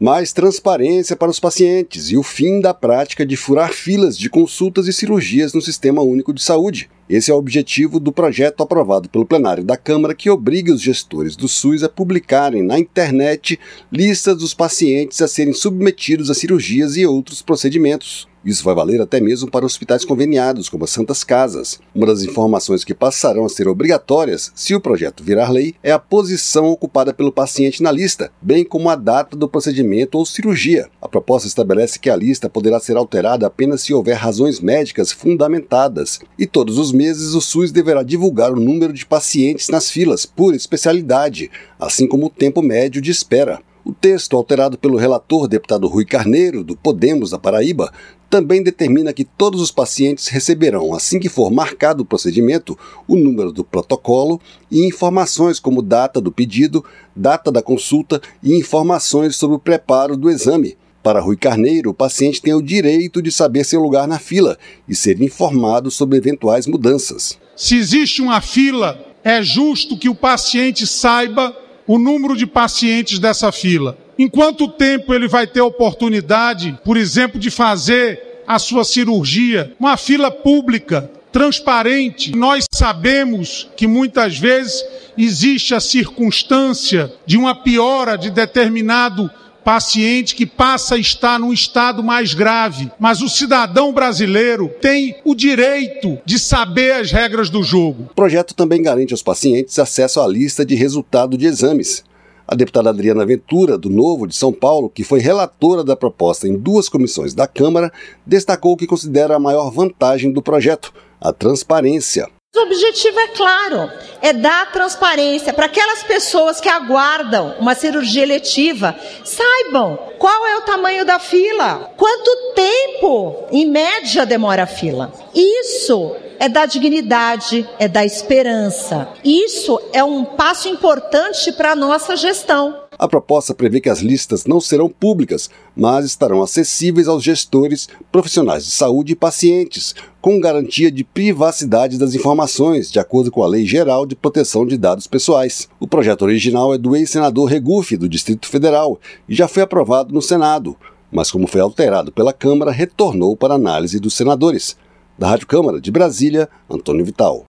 mais transparência para os pacientes e o fim da prática de furar filas de consultas e cirurgias no Sistema Único de Saúde. Esse é o objetivo do projeto aprovado pelo plenário da Câmara que obriga os gestores do SUS a publicarem na internet listas dos pacientes a serem submetidos a cirurgias e outros procedimentos. Isso vai valer até mesmo para hospitais conveniados, como as Santas Casas. Uma das informações que passarão a ser obrigatórias, se o projeto virar lei, é a posição ocupada pelo paciente na lista, bem como a data do procedimento ou cirurgia. A proposta estabelece que a lista poderá ser alterada apenas se houver razões médicas fundamentadas, e todos os meses o SUS deverá divulgar o número de pacientes nas filas por especialidade, assim como o tempo médio de espera. O texto, alterado pelo relator deputado Rui Carneiro, do Podemos da Paraíba, também determina que todos os pacientes receberão, assim que for marcado o procedimento, o número do protocolo e informações como data do pedido, data da consulta e informações sobre o preparo do exame. Para Rui Carneiro, o paciente tem o direito de saber seu lugar na fila e ser informado sobre eventuais mudanças. Se existe uma fila, é justo que o paciente saiba o número de pacientes dessa fila. Em quanto tempo ele vai ter oportunidade, por exemplo, de fazer a sua cirurgia? Uma fila pública, transparente. Nós sabemos que muitas vezes existe a circunstância de uma piora de determinado paciente que passa a estar num estado mais grave. Mas o cidadão brasileiro tem o direito de saber as regras do jogo. O projeto também garante aos pacientes acesso à lista de resultado de exames. A deputada Adriana Ventura, do Novo de São Paulo, que foi relatora da proposta em duas comissões da Câmara, destacou que considera a maior vantagem do projeto: a transparência. O objetivo é claro, é dar transparência para aquelas pessoas que aguardam uma cirurgia eletiva, saibam qual é o tamanho da fila, quanto tempo em média demora a fila. Isso é da dignidade, é da esperança. Isso é um passo importante para a nossa gestão. A proposta prevê que as listas não serão públicas, mas estarão acessíveis aos gestores, profissionais de saúde e pacientes, com garantia de privacidade das informações, de acordo com a Lei Geral de Proteção de Dados Pessoais. O projeto original é do ex-senador Regufe, do Distrito Federal, e já foi aprovado no Senado, mas como foi alterado pela Câmara, retornou para análise dos senadores. Da Rádio Câmara de Brasília, Antônio Vital.